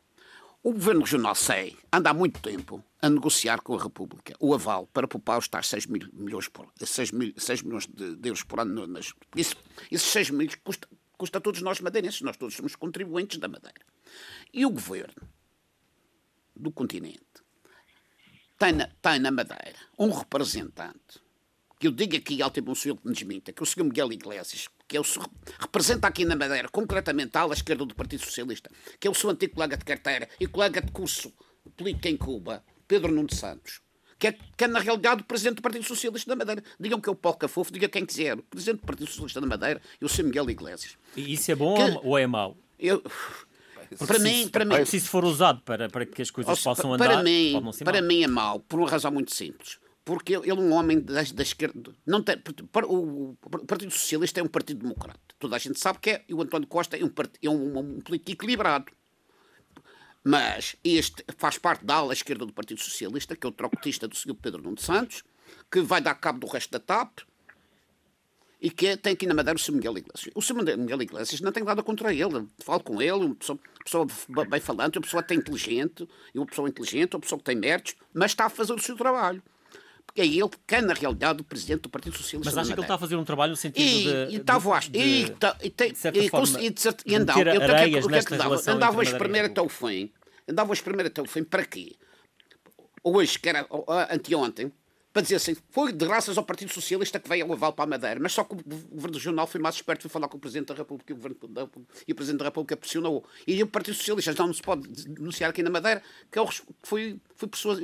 O Governo Regional SEI anda há muito tempo a negociar com a República o aval para poupar os tais 6, mil milhões, por, 6, mil, 6 milhões de, euros por ano. Nas, isso, esses 6 milhões custa, custa a todos nós madeirenses, nós todos somos contribuintes da Madeira. E o Governo do continente tem na, tem na Madeira um representante, que eu digo aqui, alto e bom senhor que me desminta, que é o Sr. Miguel Iglesias, que é o, representa aqui na Madeira, concretamente a ala esquerda do Partido Socialista, que é o seu antigo colega de carteira e colega de curso político em Cuba, Pedro Nuno Santos, que é, que é, na realidade o presidente do Partido Socialista da Madeira. Digam que é o Paulo Cafofo, diga quem quiser. O presidente do Partido Socialista da Madeira e o Sr. Miguel Iglesias. E isso é bom que, ou é mau? Eu, para mim, para mim, se isso for usado para, para que as coisas possam andar, para mim, para mim é mau, por uma razão muito simples porque ele é um homem da, da esquerda. Não tem, o, Partido Socialista é um partido democrata. Toda a gente sabe que é. E o António Costa é um, é um, um político equilibrado. Mas este faz parte da ala esquerda do Partido Socialista, que é o trocotista do Sr. Pedro Nuno Santos, que vai dar cabo do resto da TAP e que tem aqui na Madeira o Sr. Miguel Iglesias. O Sr. Miguel Iglesias não tem nada contra ele. Falo com ele, uma pessoa, uma pessoa bem falante, uma pessoa até inteligente, uma pessoa inteligente, uma pessoa que tem méritos, mas está a fazer o seu trabalho é ele que é, na realidade, o presidente do Partido Socialista. Mas acha que ele está a fazer um trabalho no sentido e, de. E estava de, de, e, tá, e, tem, e, forma, e, e andava. Eu, areias que é que dava? Andava a espremer até o fim. Andava a espremer até o fim para quê? Hoje, que era anteontem, para dizer assim, foi de graças ao Partido Socialista que veio ao aval para a Madeira, mas só que o Governo Regional foi mais esperto, foi falar com o Presidente da República e o, Governo da, e o Presidente da República pressionou. E o Partido Socialista não se pode denunciar aqui na Madeira que é foi, foi pessoa,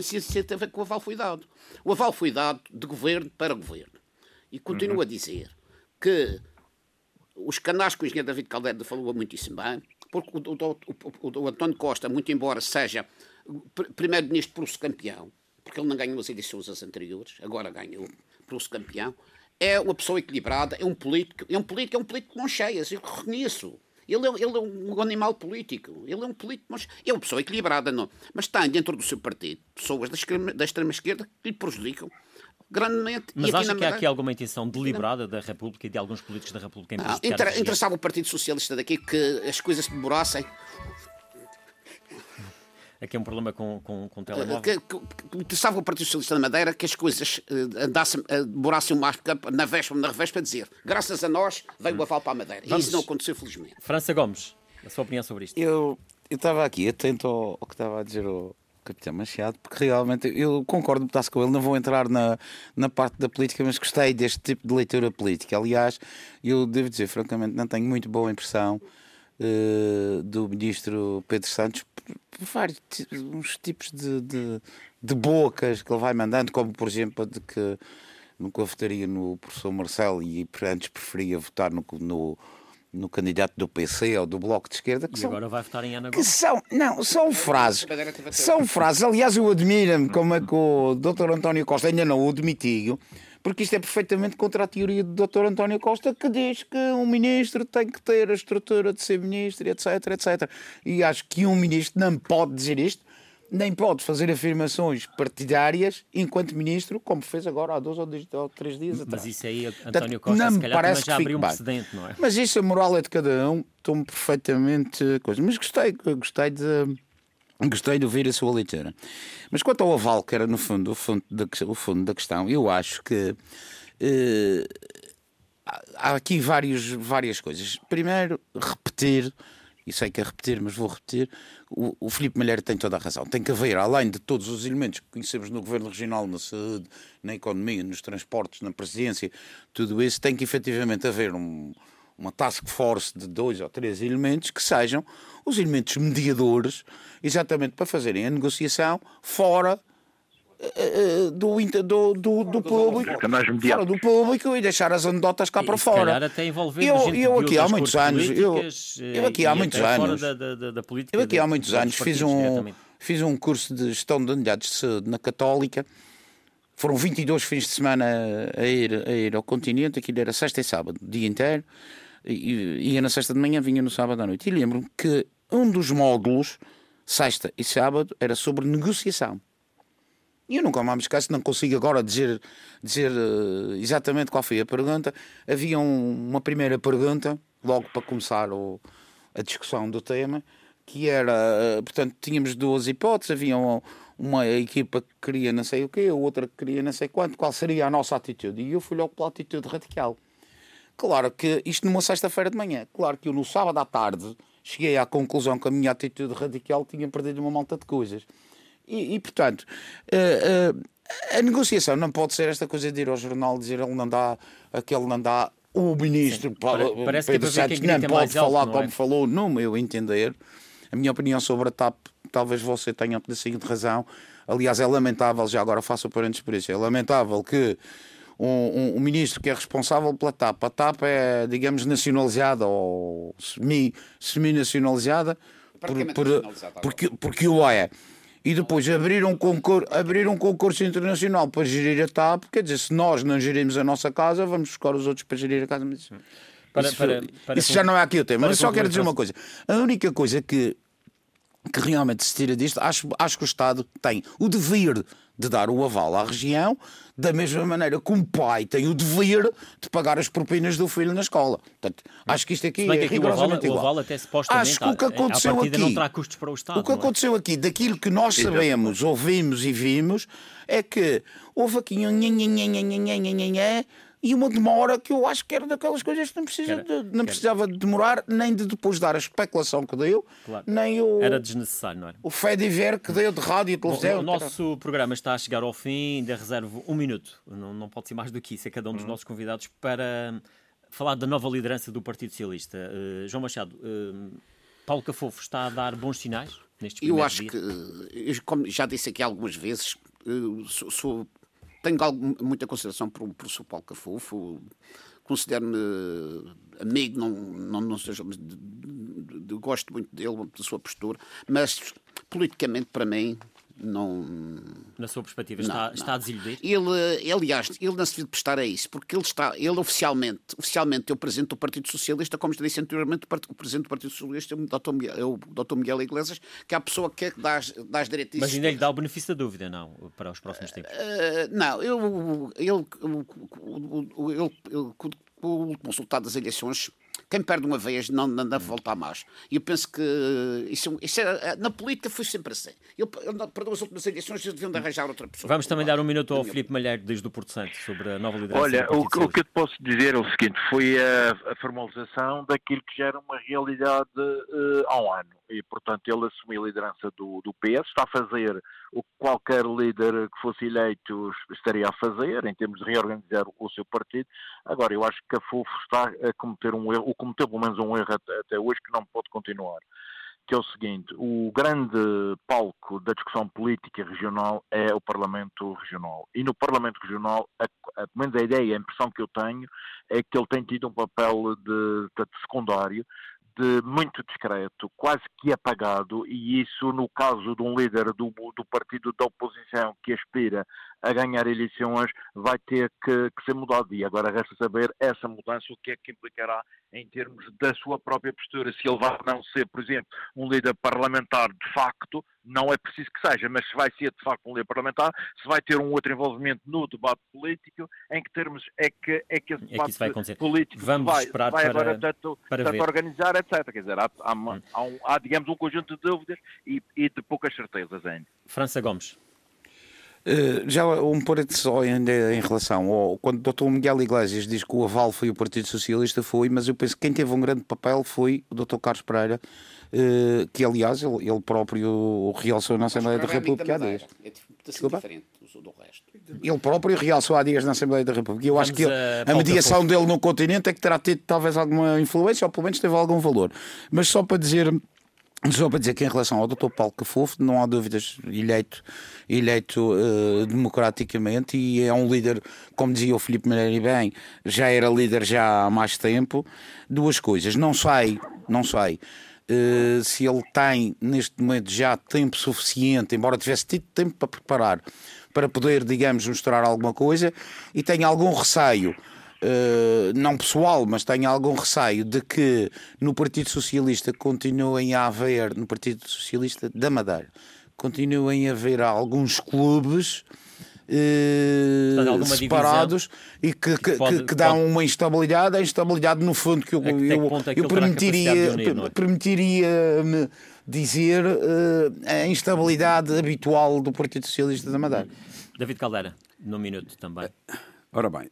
teve que o aval foi dado. O aval foi dado de governo para governo. E continuo uhum. a dizer que os canais que o engenheiro David Caldeira falou muitíssimo bem, porque o, o, o, o António Costa, muito embora seja primeiro-ministro por campeão, porque ele não ganhou as eleições anteriores, agora ganhou, trouxe campeão. É uma pessoa equilibrada, é um político, é um político, é um político com cheias, eu reconheço. Ele é, ele é um animal político. Ele é um político, mas é uma pessoa equilibrada, não. Mas tem dentro do seu partido pessoas da extrema, da extrema esquerda que lhe prejudicam grandemente. Mas acha que há aqui alguma intenção deliberada da República e de alguns políticos da República em não, inter, Interessava o Partido Socialista daqui que as coisas demorassem aqui é um problema com, com, com o telemóvel. Que, que, que interessava o Partido Socialista da Madeira que as coisas uh, andassem, uh, demorassem mais na véspera, na revés para dizer graças a nós veio hum. o aval para a Madeira. Vamos. E isso não aconteceu, felizmente. França Gomes, a sua opinião sobre isto? Eu estava aqui atento ao, ao, que estava a dizer o Capitão Machado, porque realmente eu concordo muito com ele, não vou entrar na, na parte da política, mas gostei deste tipo de leitura política. Aliás, eu devo dizer, francamente, não tenho muito boa impressão uh, do ministro Pedro Santos por vários uns tipos de, de, de, bocas que ele vai mandando, como por exemplo a de que nunca votaria no professor Marcelo e antes preferia votar no, no, no candidato do PC ou do Bloco de Esquerda. Que e são, agora vai votar em Ana Gomes. Que são, não, são frases. São frases. Aliás, eu admiro-me como é que o Dr. António Costa ainda não o admitiu porque isto é perfeitamente contra a teoria do Dr. António Costa, que diz que um ministro tem que ter a estrutura de ser ministro, etc, etc. E acho que um ministro não pode dizer isto, nem pode fazer afirmações partidárias enquanto ministro, como fez agora há dois ou, três dias atrás. Mas isso aí, António Costa, não se calhar, parece já abriu um precedente, não é? Mas isso, a moral é de cada um, estou-me perfeitamente... Coisa. Mas gostei, gostei de Gostei de ouvir a sua leitura. Mas quanto ao aval, que era no fundo o fundo da, o fundo da questão, eu acho que eh, há aqui vários, várias coisas. Primeiro, repetir, e sei que é repetir, mas vou repetir, o, o Filipe Malheiro tem toda a razão. Tem que haver, além de todos os elementos que conhecemos no Governo Regional, na saúde, na economia, nos transportes, na presidência, tudo isso, tem que efetivamente haver um, uma task force de dois ou três elementos que sejam os elementos mediadores, exatamente para fazerem a negociação fora uh, do, do, do, do público, fora do público e deixar as anedotas cá e, para fora. até eu, eu aqui há muitos anos, eu, eu aqui há muitos anos, da, da, da eu aqui há muitos anos fiz um fiz um curso de gestão de unidades de saúde na Católica. Foram 22 fins de semana a ir, a ir ao continente, aquilo era sexta e sábado, dia inteiro ia na sexta de manhã, vinha no sábado à noite. E lembro-me que um dos módulos, sexta e sábado, era sobre negociação. E eu nunca mais esqueço, não consigo agora dizer, dizer uh, exatamente qual foi a pergunta. Havia um, uma primeira pergunta, logo para começar o, a discussão do tema, que era, uh, portanto, tínhamos duas hipóteses, havia uma, uma equipa que queria não sei o quê, outra que queria não sei quanto, qual seria a nossa atitude? E eu fui logo pela atitude radical. Claro que isto numa sexta-feira de manhã. Claro que eu no sábado à tarde cheguei à conclusão que a minha atitude radical tinha perdido uma malta de coisas. E, e portanto, uh, uh, a negociação não pode ser esta coisa de ir ao jornal dizer ele não dá, aquele não dá, o ministro Sim, parece Pedro que Santos não pode falar alto, não como é? falou, no meu entender. A minha opinião sobre a TAP, talvez você tenha um seguinte razão. Aliás, é lamentável, já agora faço parênteses por isso, é lamentável que um, um, um, ministro que é responsável pela TAP. A TAP é, digamos, nacionalizada ou semi-nacionalizada semi por, por, porque, porque o é. E depois abrir um, concurso, abrir um concurso internacional para gerir a TAP, quer dizer, se nós não gerimos a nossa casa, vamos buscar os outros para gerir a casa. Mas isso, para, isso, para, para, isso já não é aqui o tema. Mas só quero dizer uma coisa. A única coisa que, que realmente se tira disto, acho, acho que o Estado tem o dever de dar o aval à região, da mesma maneira que um pai tem o dever de pagar as propinas do filho na escola. Portanto, acho que isto aqui é rigorosamente igual. O aval até supostamente acho que o que aconteceu aqui, não terá custos para o Estado. O que é? aconteceu aqui, daquilo que nós sabemos, ouvimos e vimos, é que houve aqui um e uma demora que eu acho que era daquelas coisas que não, precisa de, não precisava de demorar, nem de depois dar a especulação que deu, claro. nem o. Era desnecessário, não era? O fé de ver que deu de rádio e televisão. o nosso programa está a chegar ao fim, ainda reservo um minuto, não, não pode ser mais do que isso, é cada um dos uhum. nossos convidados, para falar da nova liderança do Partido Socialista. Uh, João Machado, uh, Paulo Cafofo está a dar bons sinais nestes Eu acho dias? que, eu, como já disse aqui algumas vezes, uh, sou, sou tenho muita consideração por, por Sr. Paulo Cafufo, considero-me amigo, não, não, não seja, de, de, de, gosto muito dele, da sua postura, mas politicamente, para mim, não. Na sua perspectiva, está, não, está a desiludir? Ele, aliás, ele não se deve prestar a isso, porque ele está, ele oficialmente, oficialmente é o presidente do Partido Socialista, como já disse anteriormente, o presidente do Partido Socialista é o Dr. Miguel, é o Dr. Miguel Iglesias, que é a pessoa que dá as, dá as diretrizes. Mas ainda lhe dá o benefício da dúvida, não, para os próximos tempos? Uh, não, eu, ele, ele, ele, o último resultado das eleições quem perde uma vez não, não deve voltar mais. E eu penso que isso, isso é, na política foi sempre assim. Ele, ele perdeu as últimas eleições e deviam de arranjar outra pessoa. Vamos também dar um minuto ao Filipe Malheiro, desde o Porto Santo, sobre a nova liderança. Olha, o, o, que eu te posso dizer é o seguinte: foi a, a formalização daquilo que já era uma realidade uh, há um ano e, portanto, ele assumiu a liderança do, do PS, está a fazer o que qualquer líder que fosse eleito estaria a fazer, em termos de reorganizar o seu partido. Agora, eu acho que a FUF está a cometer um erro, cometeu pelo menos um erro até, hoje, que não pode continuar que é o seguinte: o grande palco da discussão política regional é o Parlamento Regional. E no Parlamento Regional, a, a, pelo menos a ideia, a impressão que eu tenho, é que ele tem tido um papel de, de secundário de muito discreto, quase que apagado, e isso no caso de um líder do, do partido da oposição que aspira a ganhar eleições vai ter que, que, ser mudado. E agora resta saber essa mudança o que é que implicará em termos da sua própria postura. Se ele vai não ser, por exemplo, um líder parlamentar de facto, não é preciso que seja, mas se vai ser de facto um líder parlamentar, se vai ter um outro envolvimento no debate político, em que termos é que, é que esse debate é que político Vamos vai, esperar vai para, agora tanto, para tanto organizar, etc. Quer dizer, há, há, hum. há, um, há, digamos, um conjunto de dúvidas e, e de poucas certezas ainda. França Gomes. Uh, já um parede só ainda em relação ao quando o Dr. Miguel Iglesias diz que o aval foi o Partido Socialista, foi, mas eu penso que quem teve um grande papel foi o Dr. Carlos Pereira, que aliás ele, ele, próprio realçou na Assembleia da República há dias. É diferente do resto. Ele próprio realçou há dias na Assembleia da República. Eu Vamos acho que ele, a, a mediação dele no continente é que terá tido talvez alguma influência, ou pelo menos teve algum valor. Mas só para dizer só para dizer que em relação ao Dr. Paulo Cafofo, não há dúvidas, eleito, eleito uh, democraticamente e é um líder, como dizia o Filipe Meirelles bem, já era líder já há mais tempo. Duas coisas, não sei, não sei uh, se ele tem neste momento já tempo suficiente, embora tivesse tido tempo para preparar, para poder, digamos, mostrar alguma coisa e tem algum receio Uh, não pessoal, mas tenho algum receio de que no Partido Socialista continuem a haver, no Partido Socialista da Madeira, continuem a haver alguns clubes uh, separados e que, que, pode, que, que dão pode... uma instabilidade, a instabilidade no fundo que eu, eu, eu permitiria, unir, é? permitiria -me dizer uh, a instabilidade habitual do Partido Socialista da Madeira. David Caldeira, num minuto também. Ora bem,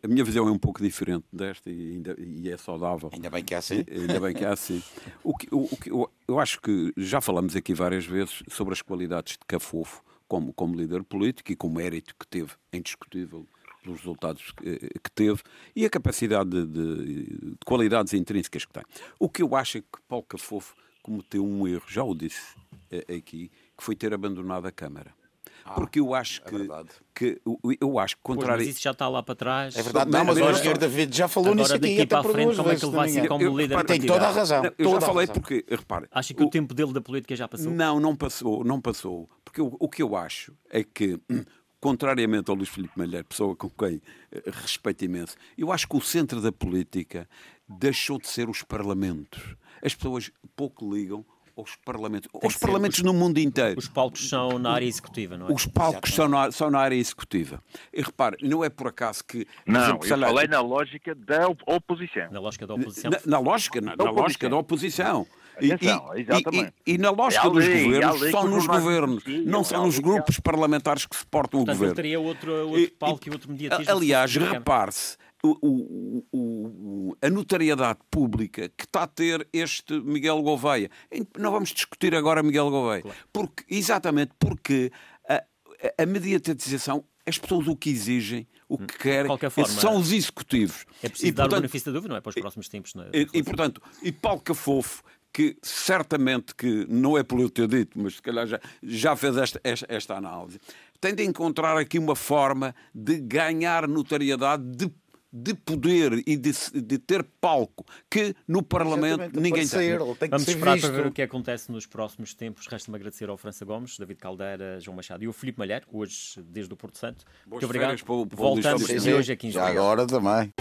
a minha visão é um pouco diferente desta e, ainda, e é saudável. Ainda bem que é assim. Ainda bem que é assim. O que, o, o que, eu, eu acho que já falamos aqui várias vezes sobre as qualidades de Cafofo como, como líder político e com o mérito que teve, é indiscutível, pelos resultados que, que teve e a capacidade de, de, de, qualidades intrínsecas que tem. O que eu acho é que Paulo Cafofo cometeu um erro, já o disse é, aqui, que foi ter abandonado a Câmara. Ah, porque eu acho é que, é que eu acho que contrário. Pois, mas isso já está lá para trás. É verdade, não, mas o Engenheiro David já falou Agora, nisso aqui. Daqui para a frente, como é que ele vai ser como eu, líder Tem toda a razão. Não, eu já falei porque, repare. Acha que o, o, tempo dele da política já passou? Não, não passou, não passou. Porque o, o que eu acho é que contrariamente ao Luís Filipe Malheiro, pessoa com quem eh, respeito imenso, eu acho que o centro da política deixou de ser os parlamentos. As pessoas pouco ligam aos parlamentos, aos parlamentos os, no mundo inteiro. Os palcos são na área executiva, não é? Os palcos são na, são na, área executiva. E repare, não é por acaso que. Não, exemplo, eu falei na lógica da oposição. Na lógica da oposição. Na, na lógica, na, na lógica da oposição. Atenção, e, e, e, na lógica dos governos, são nos governos, não são nos grupos parlamentares que suportam Portanto, o governo. teria outro, outro palco e, e outro mediatismo. Aliás, repare-se, o, o, o, a notariedade pública que está a ter este Miguel Gouveia. Não vamos discutir agora Miguel Gouveia. Claro. Porque, exatamente porque a, a mediatização, as pessoas o que exigem, o que querem, forma, são os executivos. É preciso e, dar portanto, o benefício da dúvida, não é? Para os próximos tempos. É? E, e, portanto, e Paulo Cafofo, que certamente que não é pelo ter dito, mas se calhar já, já fez esta, esta, esta análise, tem de encontrar aqui uma forma de ganhar notariedade de de poder e de, de ter palco que no Parlamento Exatamente, ninguém tem. tem que Vamos ser esperar visto. para ver o que acontece nos próximos tempos. Resta-me agradecer ao França Gomes, David Caldeira, João Machado e o Filipe Malher, hoje desde o Porto Santo. Muito obrigado. férias para o- para o Voltamos de hoje a 15 Já agora também.